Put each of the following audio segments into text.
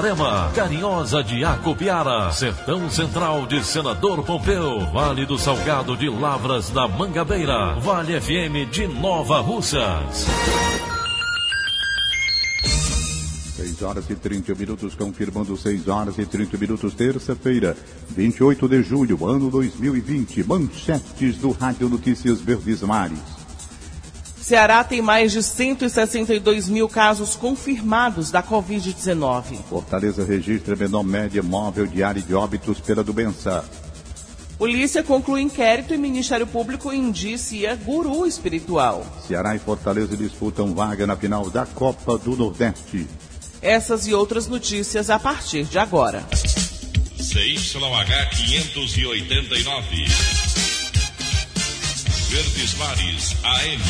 Itarema, Carinhosa de Acopiara, Sertão Central de Senador Pompeu, Vale do Salgado de Lavras da Mangabeira, Vale FM de Nova Russas. 6 horas e 30 minutos, confirmando 6 horas e 30 minutos, terça-feira, 28 de julho, ano 2020. Manchetes do Rádio Notícias Verdes Mares. Ceará tem mais de 162 mil casos confirmados da Covid-19. Fortaleza registra menor média móvel diária de óbitos pela doença. Polícia conclui inquérito e Ministério Público indicia guru espiritual. Ceará e Fortaleza disputam vaga na final da Copa do Nordeste. Essas e outras notícias a partir de agora. CYH 589. Verdes Mares AM.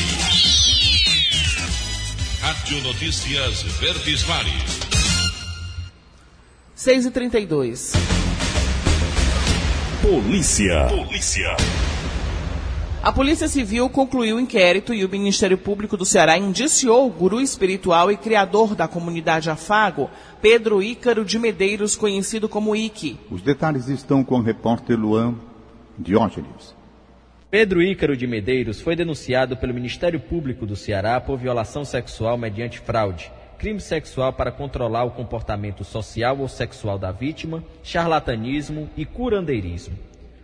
Rádio Notícias Verdes Mares. 6 e 32 Polícia. Polícia. A Polícia Civil concluiu o inquérito e o Ministério Público do Ceará indiciou o guru espiritual e criador da comunidade Afago, Pedro Ícaro de Medeiros, conhecido como Ike. Os detalhes estão com o repórter Luan Diógenes. Pedro Ícaro de Medeiros foi denunciado pelo Ministério Público do Ceará por violação sexual mediante fraude, crime sexual para controlar o comportamento social ou sexual da vítima, charlatanismo e curandeirismo.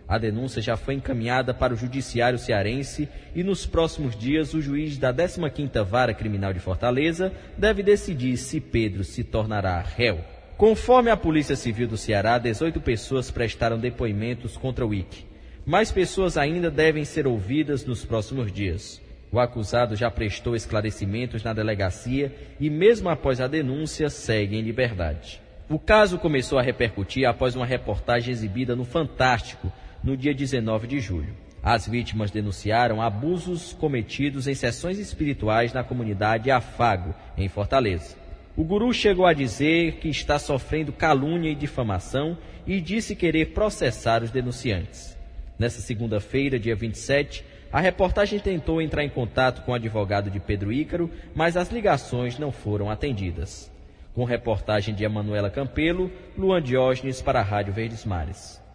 A denúncia já foi encaminhada para o Judiciário Cearense e nos próximos dias o juiz da 15ª Vara Criminal de Fortaleza deve decidir se Pedro se tornará réu. Conforme a Polícia Civil do Ceará, 18 pessoas prestaram depoimentos contra o IC. Mais pessoas ainda devem ser ouvidas nos próximos dias. O acusado já prestou esclarecimentos na delegacia e, mesmo após a denúncia, segue em liberdade. O caso começou a repercutir após uma reportagem exibida no Fantástico no dia 19 de julho. As vítimas denunciaram abusos cometidos em sessões espirituais na comunidade Afago, em Fortaleza. O guru chegou a dizer que está sofrendo calúnia e difamação e disse querer processar os denunciantes. Nessa segunda-feira, dia 27, a reportagem tentou entrar em contato com o advogado de Pedro Ícaro, mas as ligações não foram atendidas. Com reportagem de Emanuela Campelo, Luan Diógenes para a Rádio Verdes Mares.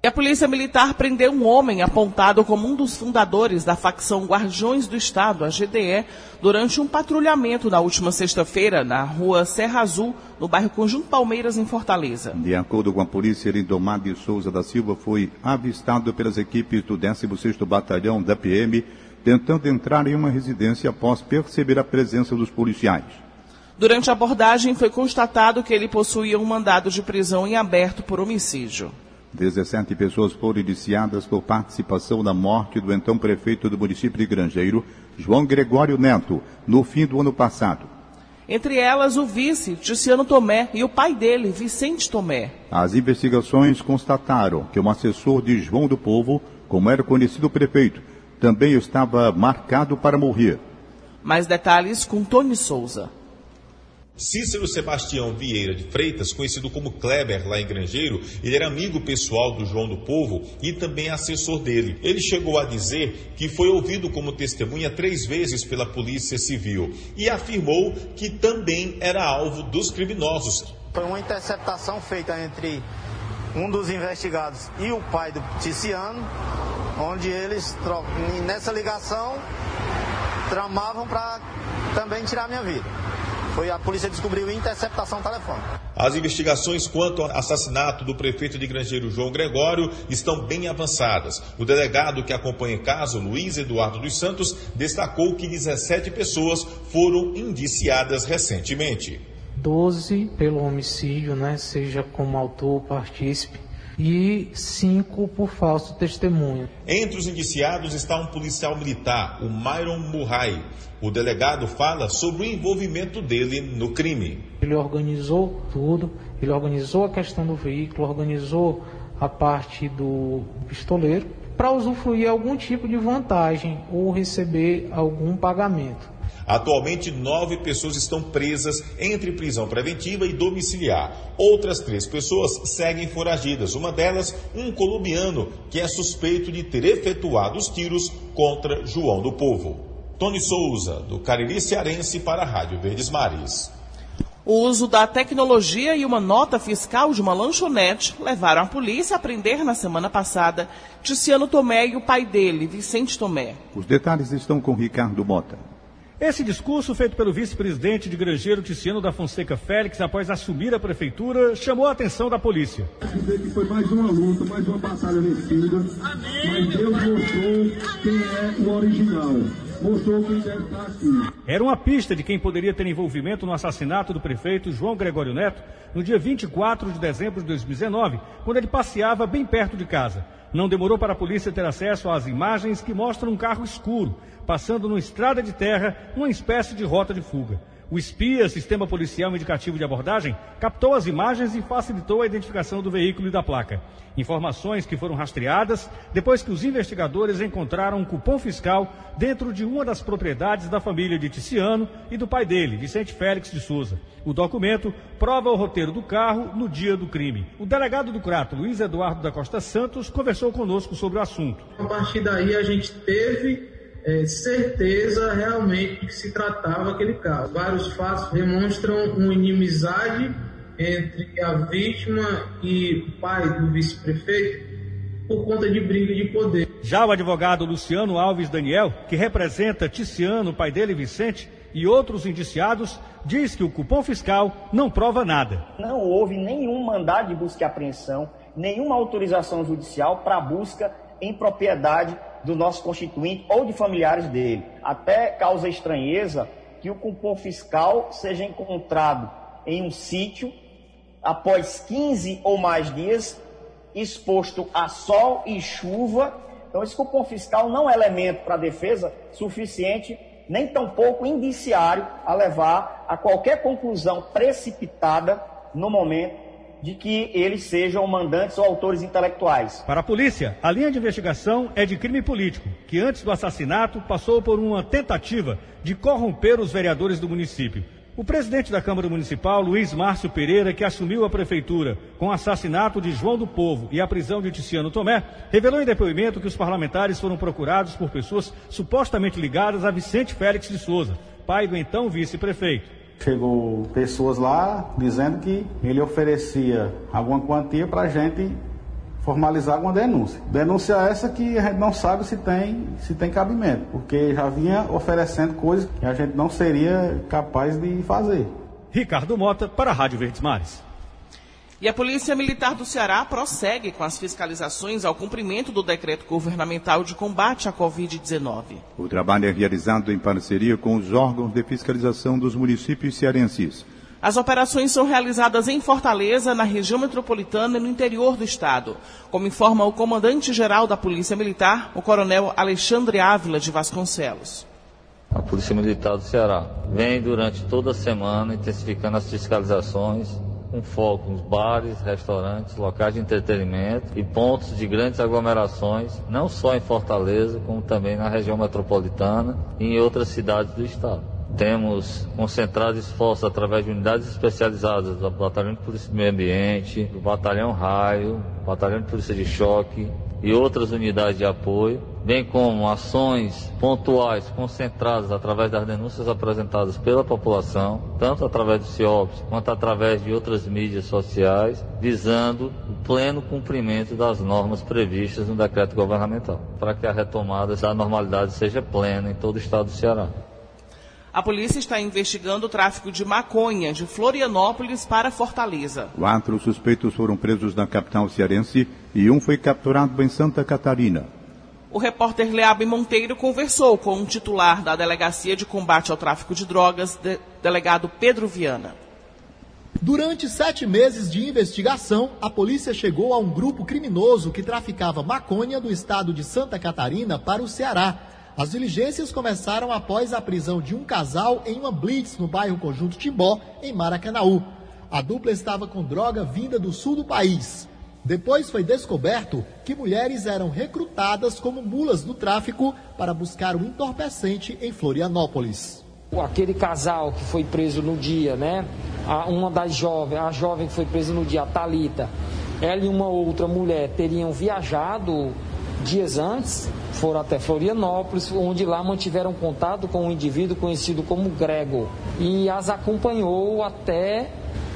E a Polícia Militar prendeu um homem apontado como um dos fundadores da facção Guardiões do Estado, a GDE, durante um patrulhamento na última sexta-feira na rua Serra Azul, no bairro Conjunto Palmeiras, em Fortaleza. De acordo com a polícia, Lindomar de Souza da Silva foi avistado pelas equipes do 16º Batalhão da PM, tentando entrar em uma residência após perceber a presença dos policiais. Durante a abordagem, foi constatado que ele possuía um mandado de prisão em aberto por homicídio. 17 pessoas foram indiciadas por participação na morte do então prefeito do município de Grangeiro, João Gregório Neto, no fim do ano passado. Entre elas, o vice, Ticiano Tomé, e o pai dele, Vicente Tomé. As investigações constataram que um assessor de João do Povo, como era conhecido o prefeito, também estava marcado para morrer. Mais detalhes com Tony Souza. Cícero Sebastião Vieira de Freitas, conhecido como Kleber lá em Grangeiro, ele era amigo pessoal do João do Povo e também assessor dele. Ele chegou a dizer que foi ouvido como testemunha três vezes pela Polícia Civil e afirmou que também era alvo dos criminosos. Foi uma interceptação feita entre um dos investigados e o pai do Ticiano, onde eles, nessa ligação, tramavam para também tirar minha vida. Foi a polícia descobriu interceptação telefônica. As investigações quanto ao assassinato do prefeito de Grangeiro João Gregório estão bem avançadas. O delegado que acompanha o caso, Luiz Eduardo dos Santos, destacou que 17 pessoas foram indiciadas recentemente. 12 pelo homicídio, né, seja como autor ou partícipe, e cinco por falso testemunho. Entre os indiciados está um policial militar, o Myron Murray. O delegado fala sobre o envolvimento dele no crime. Ele organizou tudo, ele organizou a questão do veículo, organizou a parte do pistoleiro para usufruir algum tipo de vantagem ou receber algum pagamento. Atualmente, nove pessoas estão presas entre prisão preventiva e domiciliar. Outras três pessoas seguem foragidas. Uma delas, um colombiano que é suspeito de ter efetuado os tiros contra João do Povo. Tony Souza, do Cariri Cearense, para a Rádio Verdes Mares. O uso da tecnologia e uma nota fiscal de uma lanchonete levaram a polícia a prender na semana passada Ticiano Tomé e o pai dele, Vicente Tomé. Os detalhes estão com Ricardo Mota. Esse discurso, feito pelo vice-presidente de Grangeiro Ticiano da Fonseca Félix, após assumir a prefeitura, chamou a atenção da polícia. Dizer que foi mais uma luta, mais uma batalha vencida, mas Deus mostrou quem é o original. Mostrou quem deve estar aqui. Era uma pista de quem poderia ter envolvimento no assassinato do prefeito João Gregório Neto no dia 24 de dezembro de 2019, quando ele passeava bem perto de casa. Não demorou para a polícia ter acesso às imagens que mostram um carro escuro, passando numa estrada de terra, numa espécie de rota de fuga. O espia, sistema policial indicativo de abordagem, captou as imagens e facilitou a identificação do veículo e da placa. Informações que foram rastreadas depois que os investigadores encontraram um cupom fiscal dentro de uma das propriedades da família de Ticiano e do pai dele, Vicente Félix de Souza. O documento prova o roteiro do carro no dia do crime. O delegado do Crato, Luiz Eduardo da Costa Santos, conversou conosco sobre o assunto. A partir daí a gente teve é, certeza realmente que se tratava aquele caso. Vários fatos demonstram uma inimizade entre a vítima e o pai do vice-prefeito por conta de briga de poder. Já o advogado Luciano Alves Daniel, que representa Ticiano, pai dele Vicente, e outros indiciados, diz que o cupom fiscal não prova nada. Não houve nenhum mandado de busca e apreensão, nenhuma autorização judicial para busca em propriedade do nosso constituinte ou de familiares dele. Até causa estranheza que o cupom fiscal seja encontrado em um sítio após 15 ou mais dias exposto a sol e chuva. Então, esse cupom fiscal não é elemento para defesa suficiente, nem tampouco indiciário a levar a qualquer conclusão precipitada no momento de que eles sejam mandantes ou autores intelectuais. Para a polícia, a linha de investigação é de crime político, que antes do assassinato passou por uma tentativa de corromper os vereadores do município. O presidente da Câmara Municipal, Luiz Márcio Pereira, que assumiu a prefeitura com o assassinato de João do Povo e a prisão de Ticiano Tomé, revelou em depoimento que os parlamentares foram procurados por pessoas supostamente ligadas a Vicente Félix de Souza, pai do então vice-prefeito. Chegou pessoas lá dizendo que ele oferecia alguma quantia para a gente formalizar alguma denúncia. Denúncia essa que a gente não sabe se tem, se tem cabimento, porque já vinha oferecendo coisas que a gente não seria capaz de fazer. Ricardo Mota para a Rádio Verdes Mares. E a Polícia Militar do Ceará prossegue com as fiscalizações ao cumprimento do decreto governamental de combate à Covid-19. O trabalho é realizado em parceria com os órgãos de fiscalização dos municípios cearenses. As operações são realizadas em Fortaleza, na região metropolitana e no interior do estado, como informa o comandante-geral da Polícia Militar, o coronel Alexandre Ávila de Vasconcelos. A Polícia Militar do Ceará vem durante toda a semana intensificando as fiscalizações com foco nos bares, restaurantes, locais de entretenimento e pontos de grandes aglomerações, não só em Fortaleza, como também na região metropolitana e em outras cidades do estado. Temos concentrado esforços através de unidades especializadas do Batalhão de Polícia do Meio Ambiente, do Batalhão Raio, Batalhão de Polícia de Choque, e outras unidades de apoio, bem como ações pontuais concentradas através das denúncias apresentadas pela população, tanto através do CIOPS quanto através de outras mídias sociais, visando o pleno cumprimento das normas previstas no decreto governamental, para que a retomada da normalidade seja plena em todo o estado do Ceará. A polícia está investigando o tráfico de maconha de Florianópolis para Fortaleza. Quatro suspeitos foram presos na capital cearense e um foi capturado em Santa Catarina. O repórter Leabe Monteiro conversou com o titular da Delegacia de Combate ao Tráfico de Drogas, de, delegado Pedro Viana. Durante sete meses de investigação, a polícia chegou a um grupo criminoso que traficava maconha do estado de Santa Catarina para o Ceará. As diligências começaram após a prisão de um casal em uma blitz no bairro Conjunto Timbó, em Maracanaú. A dupla estava com droga vinda do sul do país. Depois foi descoberto que mulheres eram recrutadas como mulas do tráfico para buscar o entorpecente em Florianópolis. Aquele casal que foi preso no dia, né? uma das jovens, a jovem que foi presa no dia, a Talita, ela e uma outra mulher teriam viajado dias antes, foram até Florianópolis, onde lá mantiveram contato com um indivíduo conhecido como Grego e as acompanhou até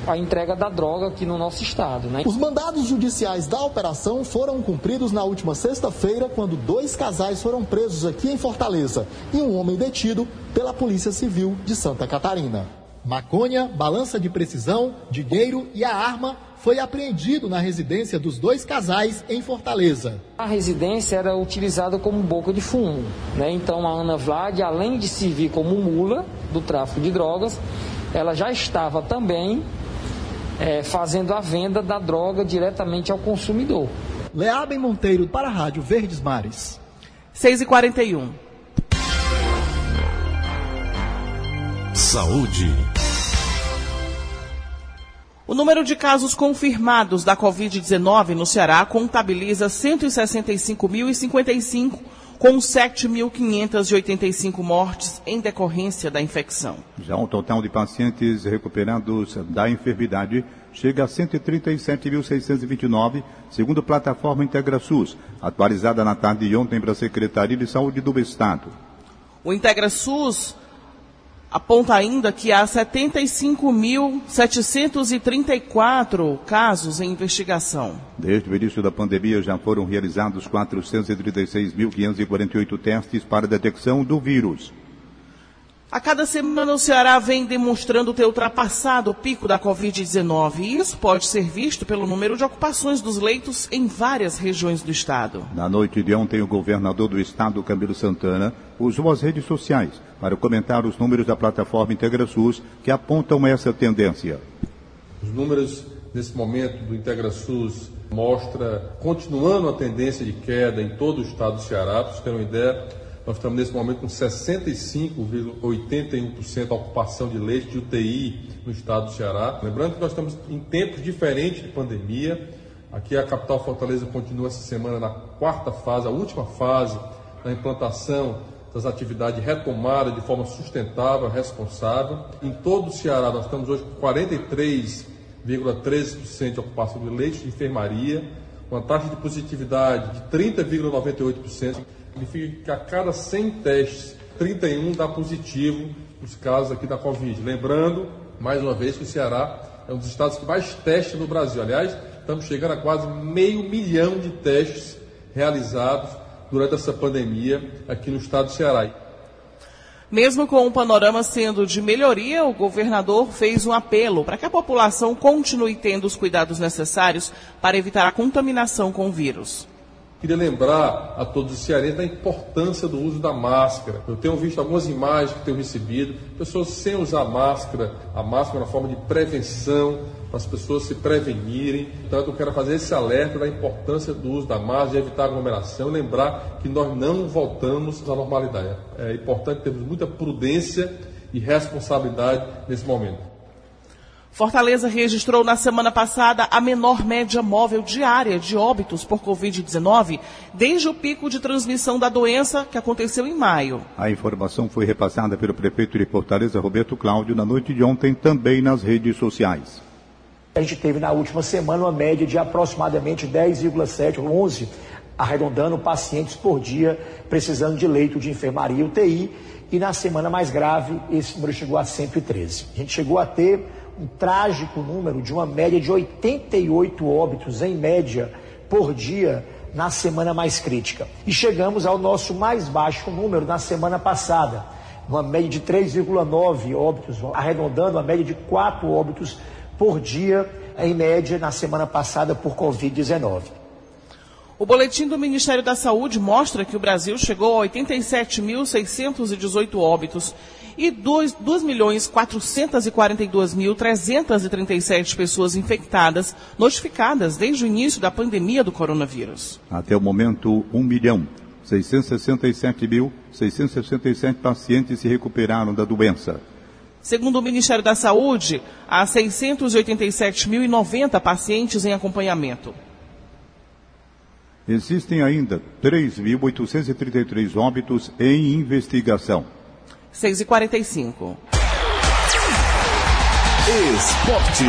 a entrega da droga aqui no nosso estado. Né? Os mandados judiciais da operação foram cumpridos na última sexta-feira, quando dois casais foram presos aqui em Fortaleza e um homem detido pela Polícia Civil de Santa Catarina. Maconha, balança de precisão, dinheiro e a arma foi apreendido na residência dos dois casais em Fortaleza. A residência era utilizada como boca de fumo. Né? Então a Ana Vlad, além de servir como mula do tráfico de drogas, ela já estava também é, fazendo a venda da droga diretamente ao consumidor. Leabem Monteiro para a Rádio Verdes Mares. 6h41. Saúde. O número de casos confirmados da Covid-19 no Ceará contabiliza 165.055 com 7.585 mortes em decorrência da infecção. Já o total de pacientes recuperados da enfermidade chega a 137.629, segundo a plataforma IntegraSUS, atualizada na tarde de ontem para a Secretaria de Saúde do Estado. O IntegraSUS aponta ainda que há 75.734 casos em investigação. Desde o início da pandemia já foram realizados 436.548 testes para detecção do vírus. A cada semana o Ceará vem demonstrando ter ultrapassado o pico da Covid-19 e isso pode ser visto pelo número de ocupações dos leitos em várias regiões do estado. Na noite de ontem, o governador do estado, Camilo Santana, usou as redes sociais para comentar os números da plataforma IntegraSUS que apontam essa tendência. Os números nesse momento do IntegraSUS mostra continuando a tendência de queda em todo o estado do Ceará, para vocês terem uma ideia, nós estamos nesse momento com 65,81% da ocupação de leite de UTI no estado do Ceará. Lembrando que nós estamos em tempos diferentes de pandemia. Aqui a capital Fortaleza continua essa semana na quarta fase, a última fase da implantação das atividades retomadas de forma sustentável, responsável. Em todo o Ceará nós estamos hoje com 43,13% de ocupação de leitos de enfermaria, uma taxa de positividade de 30,98%. Significa que a cada 100 testes, 31 dá positivo os casos aqui da Covid. Lembrando, mais uma vez, que o Ceará é um dos estados que mais testa no Brasil. Aliás, estamos chegando a quase meio milhão de testes realizados durante essa pandemia aqui no estado do Ceará. Mesmo com o panorama sendo de melhoria, o governador fez um apelo para que a população continue tendo os cuidados necessários para evitar a contaminação com o vírus. Queria lembrar a todos os cearenses da importância do uso da máscara. Eu tenho visto algumas imagens que tenho recebido, pessoas sem usar máscara, a máscara na forma de prevenção, para as pessoas se prevenirem. Então eu quero fazer esse alerta da importância do uso da máscara, de evitar aglomeração lembrar que nós não voltamos à normalidade. É importante termos muita prudência e responsabilidade nesse momento. Fortaleza registrou na semana passada a menor média móvel diária de óbitos por Covid-19 desde o pico de transmissão da doença que aconteceu em maio. A informação foi repassada pelo prefeito de Fortaleza, Roberto Cláudio, na noite de ontem, também nas redes sociais. A gente teve na última semana uma média de aproximadamente 10,7 ou 11, arredondando pacientes por dia precisando de leito de enfermaria UTI. E na semana mais grave, esse número chegou a 113. A gente chegou a ter um trágico número de uma média de 88 óbitos em média por dia na semana mais crítica. E chegamos ao nosso mais baixo número na semana passada, uma média de 3,9 óbitos, arredondando a média de 4 óbitos por dia em média na semana passada por Covid-19. O boletim do Ministério da Saúde mostra que o Brasil chegou a 87.618 óbitos e 2.442.337 pessoas infectadas notificadas desde o início da pandemia do coronavírus. Até o momento, 1 milhão 667.667 pacientes se recuperaram da doença. Segundo o Ministério da Saúde, há 687.090 pacientes em acompanhamento. Existem ainda 3.833 óbitos em investigação. 6 e 45 Esporte.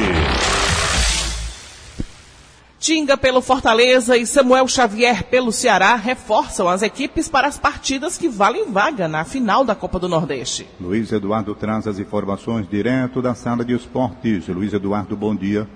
Tinga pelo Fortaleza e Samuel Xavier pelo Ceará reforçam as equipes para as partidas que valem vaga na final da Copa do Nordeste. Luiz Eduardo traz as informações direto da sala de esportes. Luiz Eduardo, bom dia.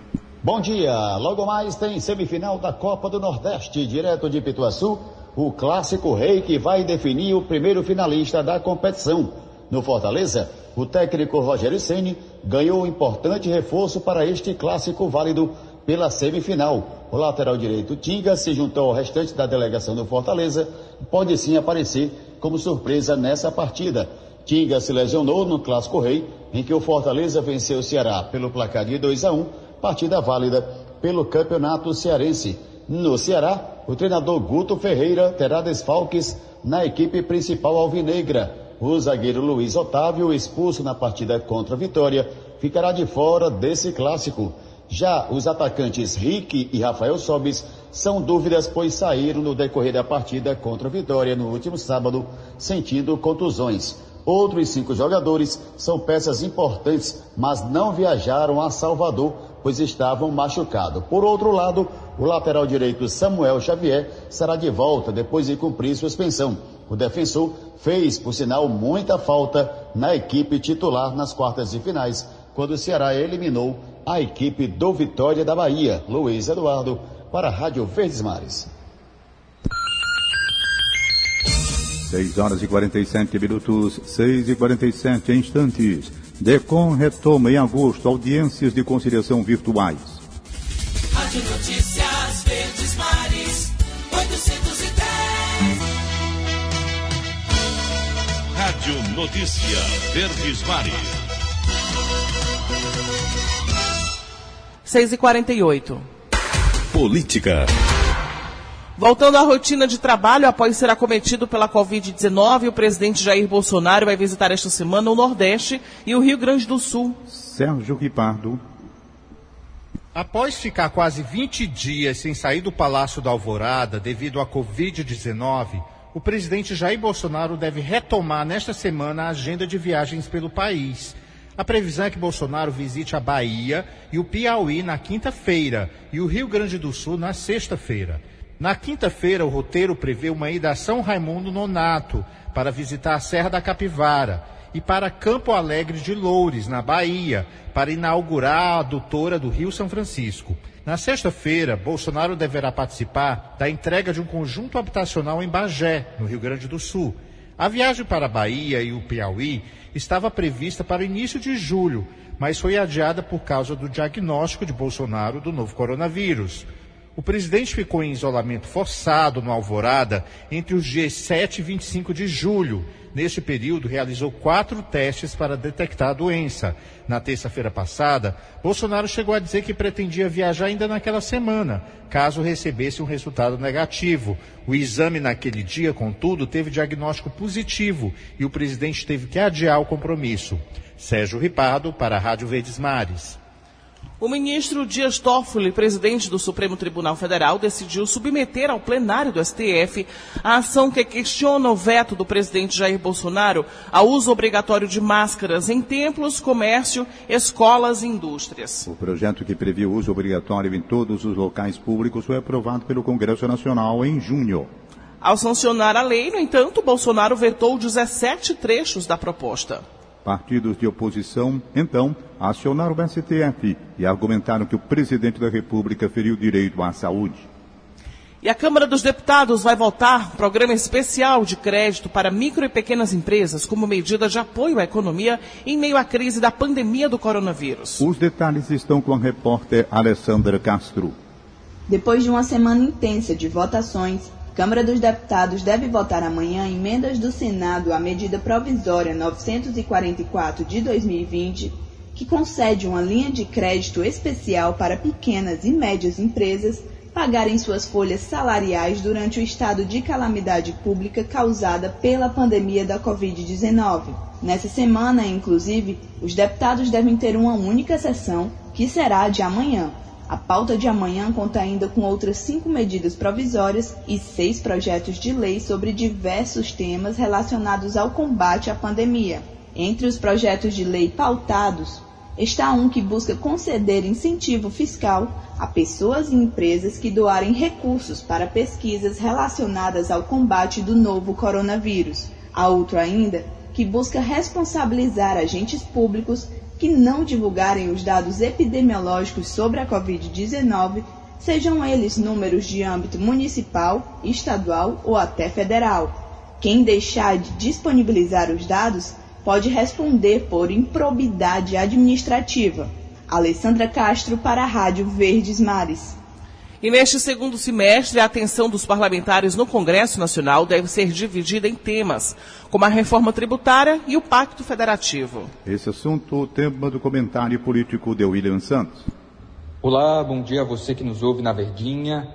Bom dia. Logo mais tem semifinal da Copa do Nordeste, direto de Pituaçu, o clássico rei que vai definir o primeiro finalista da competição. No Fortaleza, o técnico Rogério Ceni ganhou um importante reforço para este clássico válido pela semifinal. O lateral direito Tinga se juntou ao restante da delegação do Fortaleza e pode sim aparecer como surpresa nessa partida. Tinga se lesionou no Clássico Rei, em que o Fortaleza venceu o Ceará pelo placar de 2 a 1 partida válida pelo Campeonato Cearense. No Ceará, o treinador Guto Ferreira terá desfalques na equipe principal alvinegra. O zagueiro Luiz Otávio, expulso na partida contra a Vitória, ficará de fora desse clássico. Já os atacantes Rick e Rafael Sobis são dúvidas, pois saíram no decorrer da partida contra a Vitória no último sábado, sentindo contusões. Outros cinco jogadores são peças importantes, mas não viajaram a Salvador, pois estavam machucados. Por outro lado, o lateral direito Samuel Xavier será de volta depois de cumprir suspensão. O defensor fez, por sinal, muita falta na equipe titular nas quartas de finais, quando o Ceará eliminou a equipe do Vitória da Bahia. Luiz Eduardo, para a Rádio Verdes Mares. 6 horas e 47 minutos, 6 e 47 instantes. DECOM retoma em agosto audiências de conciliação virtuais. Notícia Verdes Mares. 6 e 48 Política. Voltando à rotina de trabalho, após ser acometido pela Covid-19, o presidente Jair Bolsonaro vai visitar esta semana o Nordeste e o Rio Grande do Sul. Sérgio Ripardo. Após ficar quase 20 dias sem sair do Palácio da Alvorada devido à Covid-19, o presidente Jair Bolsonaro deve retomar nesta semana a agenda de viagens pelo país. A previsão é que Bolsonaro visite a Bahia e o Piauí na quinta-feira e o Rio Grande do Sul na sexta-feira. Na quinta-feira, o roteiro prevê uma ida a São Raimundo Nonato para visitar a Serra da Capivara e para Campo Alegre de Loures, na Bahia, para inaugurar a adutora do Rio São Francisco. Na sexta-feira, Bolsonaro deverá participar da entrega de um conjunto habitacional em Bagé, no Rio Grande do Sul. A viagem para a Bahia e o Piauí estava prevista para o início de julho, mas foi adiada por causa do diagnóstico de Bolsonaro do novo coronavírus. O presidente ficou em isolamento forçado no Alvorada entre os dias 7 e 25 de julho. Neste período, realizou quatro testes para detectar a doença. Na terça-feira passada, Bolsonaro chegou a dizer que pretendia viajar ainda naquela semana, caso recebesse um resultado negativo. O exame naquele dia, contudo, teve diagnóstico positivo e o presidente teve que adiar o compromisso. Sérgio Ripardo, para a Rádio Verdes Mares. O ministro Dias Toffoli, presidente do Supremo Tribunal Federal, decidiu submeter ao plenário do STF a ação que questiona o veto do presidente Jair Bolsonaro ao uso obrigatório de máscaras em templos, comércio, escolas e indústrias. O projeto que previa o uso obrigatório em todos os locais públicos foi aprovado pelo Congresso Nacional em junho. Ao sancionar a lei, no entanto, Bolsonaro vetou 17 trechos da proposta. Partidos de oposição, então, acionaram o STF e argumentaram que o presidente da República feriu o direito à saúde. E a Câmara dos Deputados vai votar um programa especial de crédito para micro e pequenas empresas como medida de apoio à economia em meio à crise da pandemia do coronavírus. Os detalhes estão com a repórter Alessandra Castro. Depois de uma semana intensa de votações, Câmara dos Deputados deve votar amanhã emendas do Senado à medida provisória 944 de 2020, que concede uma linha de crédito especial para pequenas e médias empresas pagarem suas folhas salariais durante o estado de calamidade pública causada pela pandemia da Covid-19. Nessa semana, inclusive, os deputados devem ter uma única sessão, que será a de amanhã. A pauta de amanhã conta ainda com outras cinco medidas provisórias e seis projetos de lei sobre diversos temas relacionados ao combate à pandemia. Entre os projetos de lei pautados, está um que busca conceder incentivo fiscal a pessoas e empresas que doarem recursos para pesquisas relacionadas ao combate do novo coronavírus. Há outro ainda que busca responsabilizar agentes públicos que não divulgarem os dados epidemiológicos sobre a Covid-19, sejam eles números de âmbito municipal, estadual ou até federal. Quem deixar de disponibilizar os dados pode responder por improbidade administrativa. Alessandra Castro para a Rádio Verdes Mares. E neste segundo semestre, a atenção dos parlamentares no Congresso Nacional deve ser dividida em temas, como a reforma tributária e o Pacto Federativo. Esse assunto, o tema do comentário político de William Santos. Olá, bom dia a você que nos ouve na Verdinha.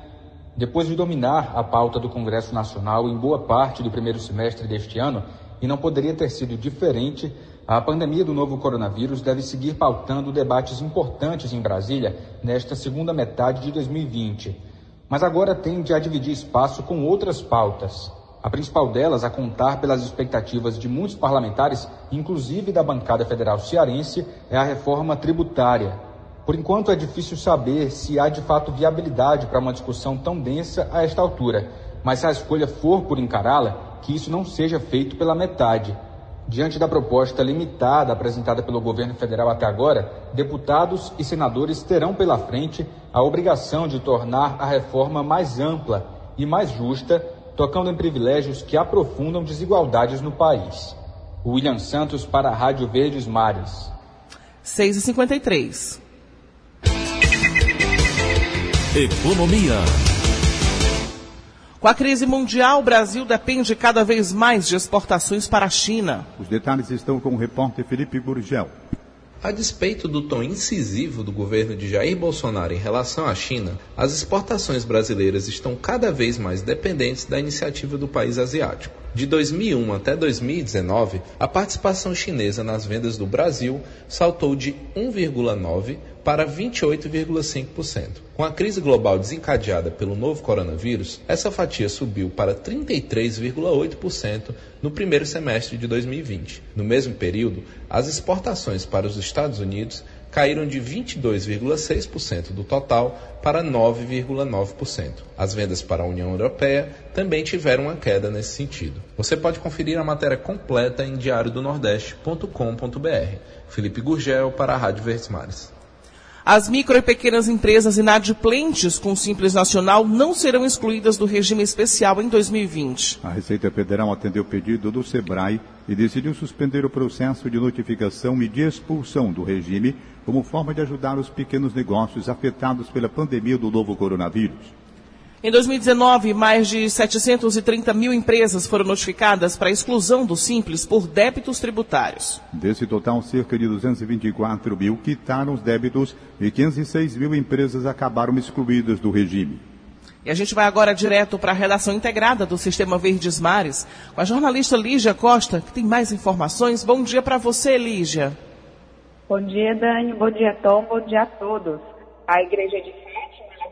Depois de dominar a pauta do Congresso Nacional em boa parte do primeiro semestre deste ano, e não poderia ter sido diferente, a pandemia do novo coronavírus deve seguir pautando debates importantes em Brasília nesta segunda metade de 2020. Mas agora tende a dividir espaço com outras pautas. A principal delas, a contar pelas expectativas de muitos parlamentares, inclusive da bancada federal cearense, é a reforma tributária. Por enquanto, é difícil saber se há de fato viabilidade para uma discussão tão densa a esta altura, mas se a escolha for por encará-la, que isso não seja feito pela metade. Diante da proposta limitada apresentada pelo governo federal até agora, deputados e senadores terão pela frente a obrigação de tornar a reforma mais ampla e mais justa, tocando em privilégios que aprofundam desigualdades no país. William Santos para a Rádio Verdes Mares. 6h53. Economia. Com a crise mundial, o Brasil depende cada vez mais de exportações para a China. Os detalhes estão com o repórter Felipe Gurgel. A despeito do tom incisivo do governo de Jair Bolsonaro em relação à China, as exportações brasileiras estão cada vez mais dependentes da iniciativa do país asiático. De 2001 até 2019, a participação chinesa nas vendas do Brasil saltou de 1,9 para 28,5%. Com a crise global desencadeada pelo novo coronavírus, essa fatia subiu para 33,8% no primeiro semestre de 2020. No mesmo período, as exportações para os Estados Unidos caíram de 22,6% do total para 9,9%. As vendas para a União Europeia também tiveram uma queda nesse sentido. Você pode conferir a matéria completa em diariodonordeste.com.br. Felipe Gurgel para a Rádio Verdes Mares. As micro e pequenas empresas inadimplentes com Simples Nacional não serão excluídas do regime especial em 2020. A Receita Federal atendeu o pedido do SEBRAE e decidiu suspender o processo de notificação e de expulsão do regime como forma de ajudar os pequenos negócios afetados pela pandemia do novo coronavírus. Em 2019, mais de 730 mil empresas foram notificadas para a exclusão do Simples por débitos tributários. Desse total, cerca de 224 mil quitaram os débitos e 506 mil empresas acabaram excluídas do regime. E a gente vai agora direto para a redação integrada do Sistema Verdes Mares, com a jornalista Lígia Costa, que tem mais informações. Bom dia para você, Lígia. Bom dia, Dani. Bom dia, Tom. Bom dia a todos. A Igreja de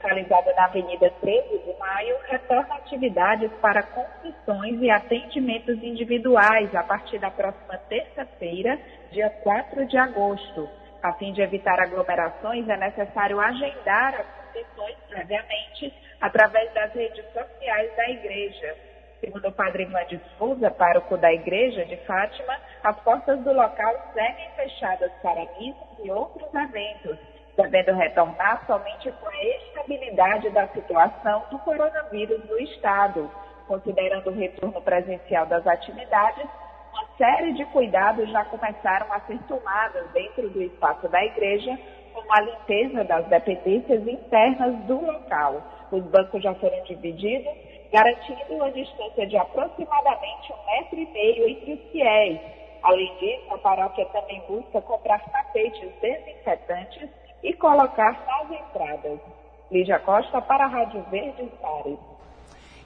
localizada na Avenida 13 de Maio, retorna atividades para confissões e atendimentos individuais a partir da próxima terça-feira, dia 4 de agosto. A fim de evitar aglomerações, é necessário agendar as confissões previamente através das redes sociais da igreja. Segundo o padre Ivan de Souza, pároco da igreja de Fátima, as portas do local seguem fechadas para missas e outros eventos devendo retornar somente com a estabilidade da situação do coronavírus no Estado, considerando o retorno presencial das atividades, uma série de cuidados já começaram a ser tomados dentro do espaço da igreja, como a limpeza das dependências internas do local. Os bancos já foram divididos garantindo uma distância de aproximadamente um metro e meio entre os fiéis. Além disso, a paróquia também busca comprar tapetes desinfetantes e colocar nas entradas. Lídia Costa para a Rádio Verde Pares.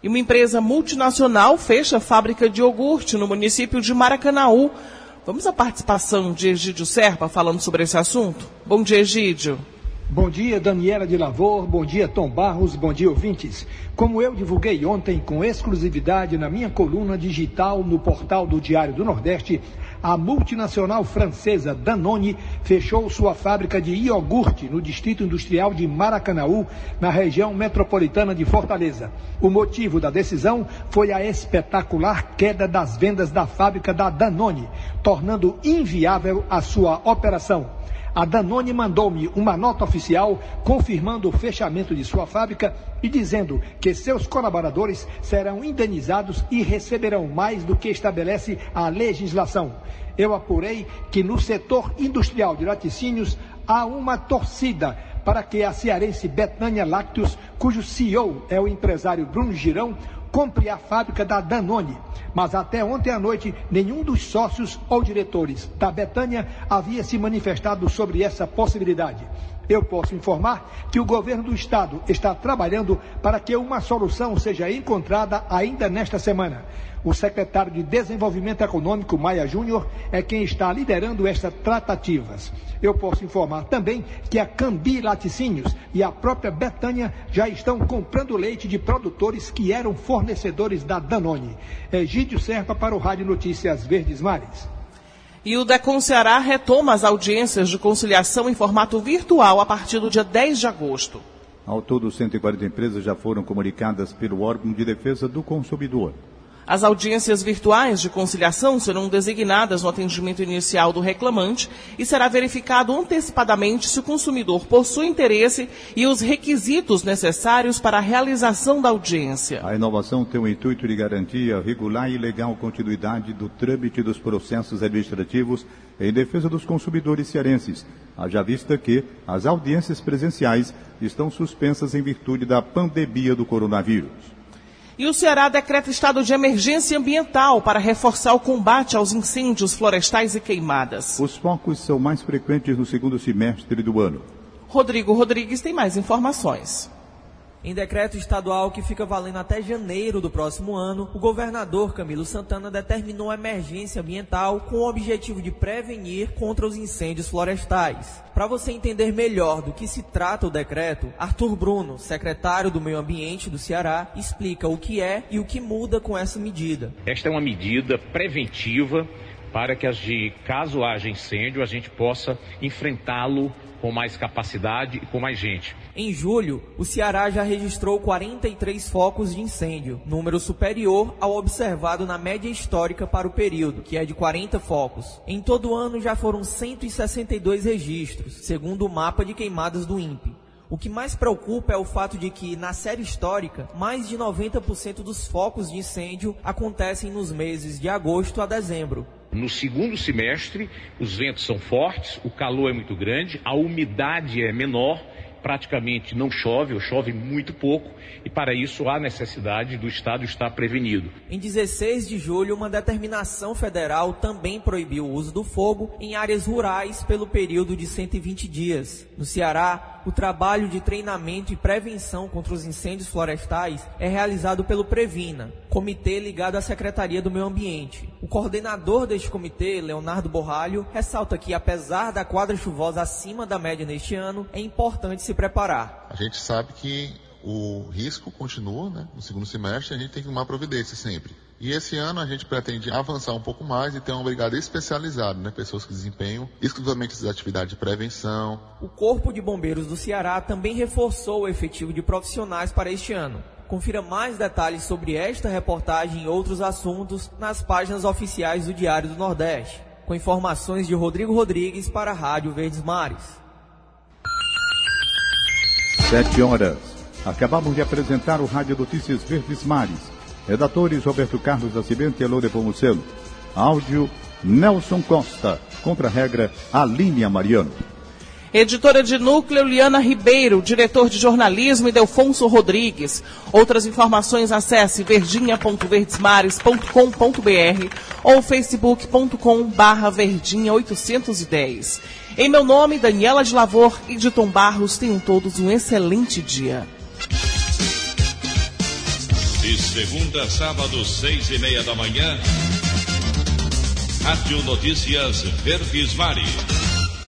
E uma empresa multinacional fecha a fábrica de iogurte no município de Maracanaú. Vamos à participação de Egídio Serpa falando sobre esse assunto? Bom dia, Egídio. Bom dia, Daniela de Lavor. Bom dia, Tom Barros. Bom dia, ouvintes. Como eu divulguei ontem com exclusividade na minha coluna digital no portal do Diário do Nordeste, a multinacional francesa Danone fechou sua fábrica de iogurte no Distrito Industrial de Maracanaú, na região metropolitana de Fortaleza. O motivo da decisão foi a espetacular queda das vendas da fábrica da Danone, tornando inviável a sua operação. A Danone mandou-me uma nota oficial confirmando o fechamento de sua fábrica e dizendo que seus colaboradores serão indenizados e receberão mais do que estabelece a legislação. Eu apurei que no setor industrial de laticínios há uma torcida para que a cearense Betânia Lácteos, cujo CEO é o empresário Bruno Girão, compre a fábrica da Danone. Mas até ontem à noite, nenhum dos sócios ou diretores da Betânia havia se manifestado sobre essa possibilidade. Eu posso informar que o governo do estado está trabalhando para que uma solução seja encontrada ainda nesta semana. O secretário de Desenvolvimento Econômico, Maia Júnior, é quem está liderando estas tratativas. Eu posso informar também que a Cambi Laticínios e a própria Betânia já estão comprando leite de produtores que eram fornecedores da Danone. Egídio Serpa para o Rádio Notícias Verdes Mares. E o Decon Ceará retoma as audiências de conciliação em formato virtual a partir do dia 10 de agosto. Ao todo, 140 empresas já foram comunicadas pelo órgão de defesa do consumidor. As audiências virtuais de conciliação serão designadas no atendimento inicial do reclamante e será verificado antecipadamente se o consumidor possui interesse e os requisitos necessários para a realização da audiência. A inovação tem o intuito de garantir a regular e legal continuidade do trâmite dos processos administrativos em defesa dos consumidores cearenses, haja vista que as audiências presenciais estão suspensas em virtude da pandemia do coronavírus. E o Ceará decreta estado de emergência ambiental para reforçar o combate aos incêndios florestais e queimadas. Os focos são mais frequentes no segundo semestre do ano. Rodrigo Rodrigues tem mais informações. Em decreto estadual que fica valendo até janeiro do próximo ano, o governador Camilo Santana determinou a emergência ambiental com o objetivo de prevenir contra os incêndios florestais. Para você entender melhor do que se trata o decreto, Arthur Bruno, secretário do Meio Ambiente do Ceará, explica o que é e o que muda com essa medida. Esta é uma medida preventiva para que, caso haja incêndio, a gente possa enfrentá-lo com mais capacidade e com mais gente. Em julho, o Ceará já registrou 43 focos de incêndio, número superior ao observado na média histórica para o período, que é de 40 focos. Em todo o ano já foram 162 registros, segundo o mapa de queimadas do INPE. O que mais preocupa é o fato de que, na série histórica, mais de 90% dos focos de incêndio acontecem nos meses de agosto a dezembro. No segundo semestre, os ventos são fortes, o calor é muito grande, a umidade é menor, praticamente não chove ou chove muito pouco, e para isso há necessidade do Estado estar prevenido. Em 16 de julho, uma determinação federal também proibiu o uso do fogo em áreas rurais pelo período de 120 dias. No Ceará, o trabalho de treinamento e prevenção contra os incêndios florestais é realizado pelo Previna, comitê ligado à Secretaria do Meio Ambiente. O coordenador deste comitê, Leonardo Borralho, ressalta que, apesar da quadra chuvosa acima da média neste ano, é importante se preparar. A gente sabe que o risco continua, né? No segundo semestre a gente tem que tomar providência sempre. E esse ano a gente pretende avançar um pouco mais e ter uma brigada especializada, né? Pessoas que desempenham exclusivamente essas atividades de prevenção. O Corpo de Bombeiros do Ceará também reforçou o efetivo de profissionais para este ano. Confira mais detalhes sobre esta reportagem e outros assuntos nas páginas oficiais do Diário do Nordeste. Com informações de Rodrigo Rodrigues para a Rádio Verdes Mares. Sete horas. Acabamos de apresentar o Rádio Notícias Verdes Mares. Redatores Roberto Carlos Nascimento e Alô Nepomuceno. Áudio Nelson Costa. Contra-regra Aline Mariano. Editora de núcleo, Liana Ribeiro. Diretor de jornalismo, Idelfonso Rodrigues. Outras informações, acesse verdinha.verdesmares.com.br ou facebook.com barra verdinha 810. Em meu nome, Daniela de Lavor e de Tom Barros, tenham todos um excelente dia. De segunda a sábado, seis e meia da manhã, Rádio Notícias Verdes Mares.